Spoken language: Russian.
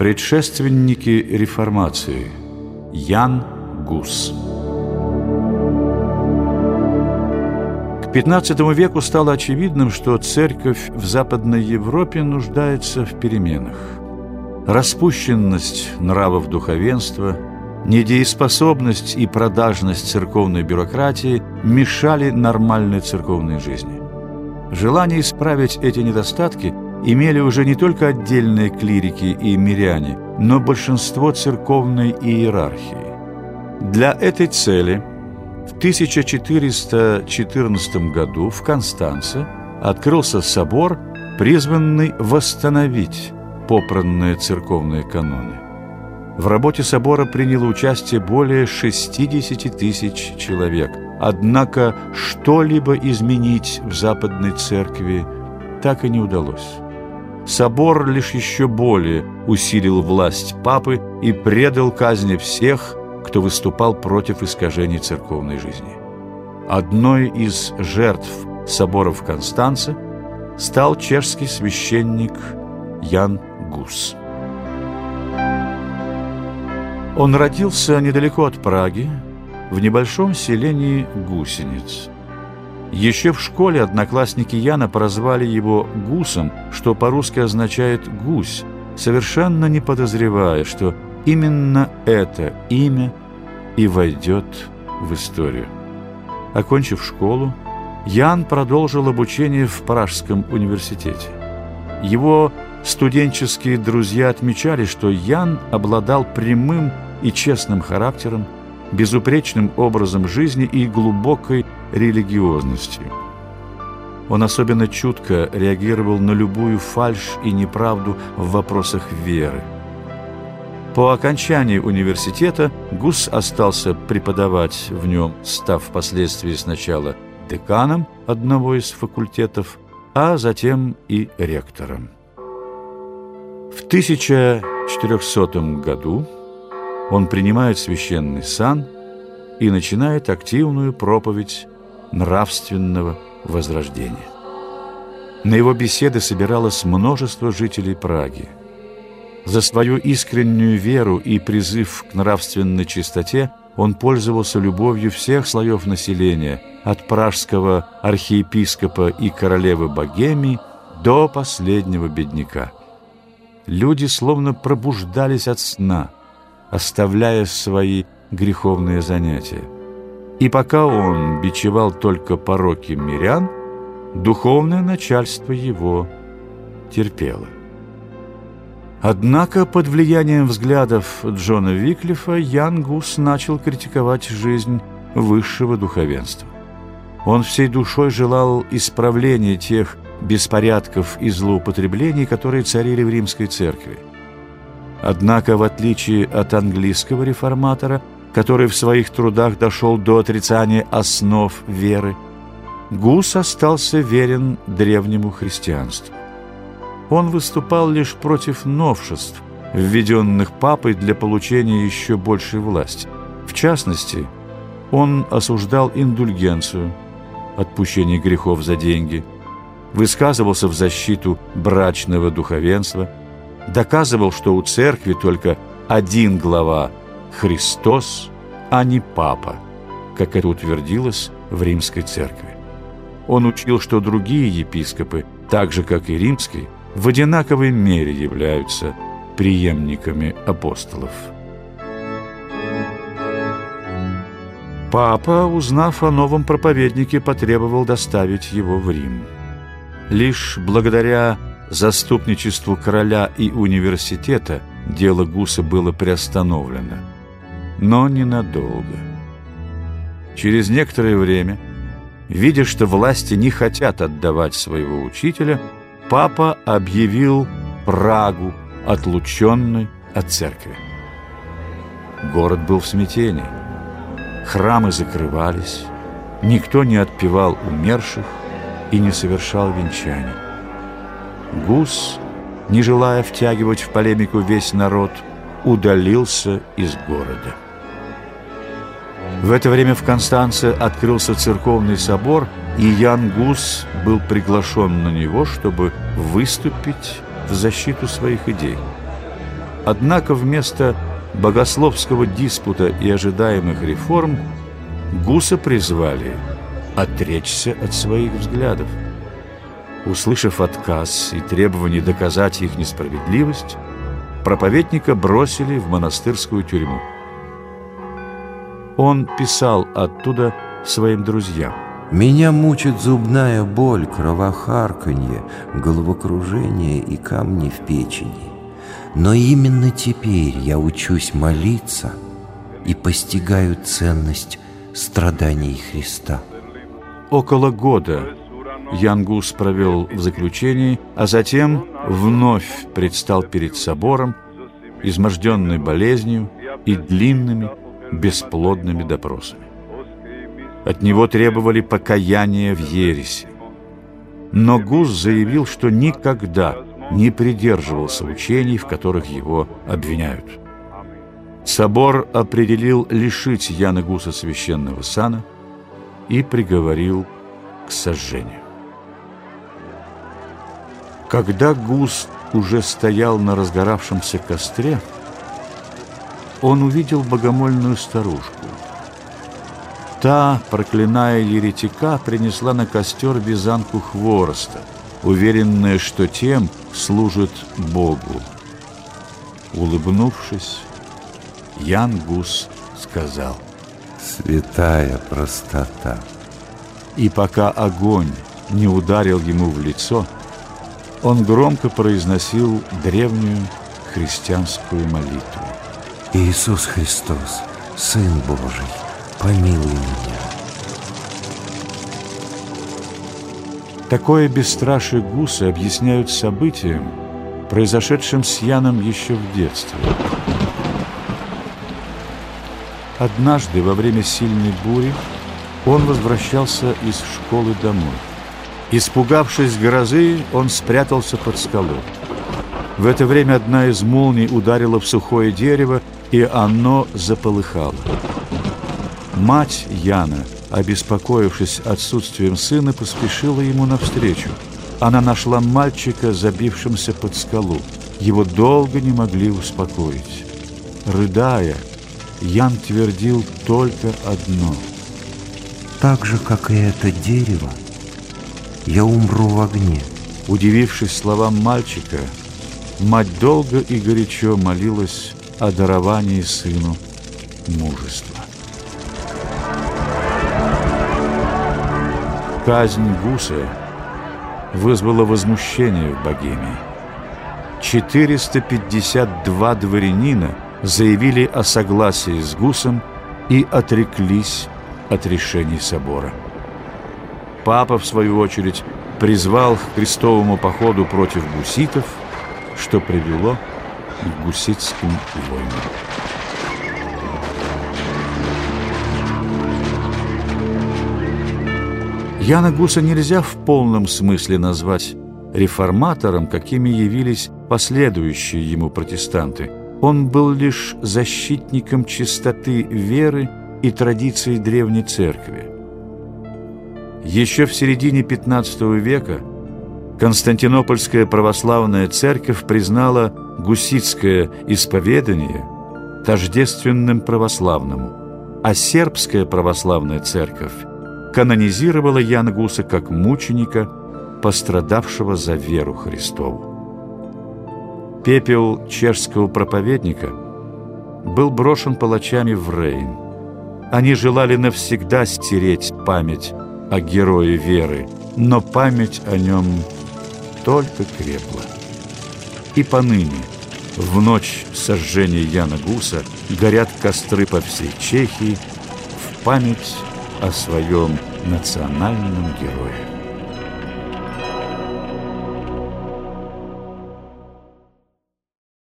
Предшественники реформации. Ян Гус. К XV веку стало очевидным, что церковь в Западной Европе нуждается в переменах. Распущенность нравов духовенства, недееспособность и продажность церковной бюрократии мешали нормальной церковной жизни. Желание исправить эти недостатки – имели уже не только отдельные клирики и миряне, но большинство церковной иерархии. Для этой цели в 1414 году в Констанце открылся собор, призванный восстановить попранные церковные каноны. В работе собора приняло участие более 60 тысяч человек. Однако что-либо изменить в Западной Церкви так и не удалось. Собор лишь еще более усилил власть папы и предал казни всех, кто выступал против искажений церковной жизни. Одной из жертв соборов Констанца стал чешский священник Ян Гус. Он родился недалеко от Праги, в небольшом селении Гусениц – еще в школе одноклассники Яна прозвали его «гусом», что по-русски означает «гусь», совершенно не подозревая, что именно это имя и войдет в историю. Окончив школу, Ян продолжил обучение в Пражском университете. Его студенческие друзья отмечали, что Ян обладал прямым и честным характером, безупречным образом жизни и глубокой религиозностью. Он особенно чутко реагировал на любую фальшь и неправду в вопросах веры. По окончании университета Гус остался преподавать в нем, став впоследствии сначала деканом одного из факультетов, а затем и ректором. В 1400 году он принимает священный сан и начинает активную проповедь нравственного возрождения. На его беседы собиралось множество жителей Праги. За свою искреннюю веру и призыв к нравственной чистоте он пользовался любовью всех слоев населения, от пражского архиепископа и королевы Богемии до последнего бедняка. Люди словно пробуждались от сна, оставляя свои греховные занятия. И пока он бичевал только пороки мирян, духовное начальство его терпело. Однако под влиянием взглядов Джона Виклифа Ян Гус начал критиковать жизнь высшего духовенства. Он всей душой желал исправления тех беспорядков и злоупотреблений, которые царили в римской церкви. Однако, в отличие от английского реформатора, который в своих трудах дошел до отрицания основ веры, Гус остался верен древнему христианству. Он выступал лишь против новшеств, введенных папой для получения еще большей власти. В частности, он осуждал индульгенцию, отпущение грехов за деньги, высказывался в защиту брачного духовенства, доказывал, что у церкви только один глава Христос, а не Папа, как это утвердилось в Римской Церкви. Он учил, что другие епископы, так же, как и римский, в одинаковой мере являются преемниками апостолов. Папа, узнав о новом проповеднике, потребовал доставить его в Рим. Лишь благодаря заступничеству короля и университета дело Гуса было приостановлено – но ненадолго. Через некоторое время, видя, что власти не хотят отдавать своего учителя, папа объявил Прагу отлученной от церкви. Город был в смятении. Храмы закрывались, никто не отпевал умерших и не совершал венчаний. Гус, не желая втягивать в полемику весь народ, удалился из города. В это время в Констанце открылся церковный собор, и Ян Гус был приглашен на него, чтобы выступить в защиту своих идей. Однако вместо богословского диспута и ожидаемых реформ Гуса призвали отречься от своих взглядов. Услышав отказ и требование доказать их несправедливость, проповедника бросили в монастырскую тюрьму. Он писал оттуда своим друзьям. «Меня мучит зубная боль, кровохарканье, головокружение и камни в печени. Но именно теперь я учусь молиться и постигаю ценность страданий Христа». Около года Янгус провел в заключении, а затем вновь предстал перед собором, изможденный болезнью и длинными бесплодными допросами. От него требовали покаяния в ереси. Но Гус заявил, что никогда не придерживался учений, в которых его обвиняют. Собор определил лишить Яна Гуса священного сана и приговорил к сожжению. Когда Гус уже стоял на разгоравшемся костре, он увидел богомольную старушку. Та, проклиная еретика, принесла на костер вязанку хвороста, уверенная, что тем служит Богу. Улыбнувшись, Ян Гус сказал «Святая простота». И пока огонь не ударил ему в лицо, он громко произносил древнюю христианскую молитву. Иисус Христос, Сын Божий, помилуй меня. Такое бесстрашие гуса объясняют событием, произошедшим с Яном еще в детстве. Однажды, во время сильной бури, он возвращался из школы домой. Испугавшись грозы, он спрятался под скалой. В это время одна из молний ударила в сухое дерево, и оно заполыхало. Мать Яна, обеспокоившись отсутствием сына, поспешила ему навстречу. Она нашла мальчика, забившимся под скалу. Его долго не могли успокоить. Рыдая, Ян твердил только одно. «Так же, как и это дерево, я умру в огне». Удивившись словам мальчика, мать долго и горячо молилась о даровании сыну мужества. Казнь Гуса вызвала возмущение в Богемии. 452 дворянина заявили о согласии с Гусом и отреклись от решений собора. Папа, в свою очередь, призвал к крестовому походу против гуситов, что привело к гуситским войнам. Яна Гуса нельзя в полном смысле назвать реформатором, какими явились последующие ему протестанты. Он был лишь защитником чистоты веры и традиций Древней Церкви. Еще в середине XV века Константинопольская православная церковь признала гуситское исповедание тождественным православному, а сербская православная церковь канонизировала Яна Гуса как мученика, пострадавшего за веру Христову. Пепел чешского проповедника был брошен палачами в Рейн. Они желали навсегда стереть память о герое веры, но память о нем только крепла. И поныне, в ночь сожжения Яна Гуса, горят костры по всей Чехии в память о своем национальном герое.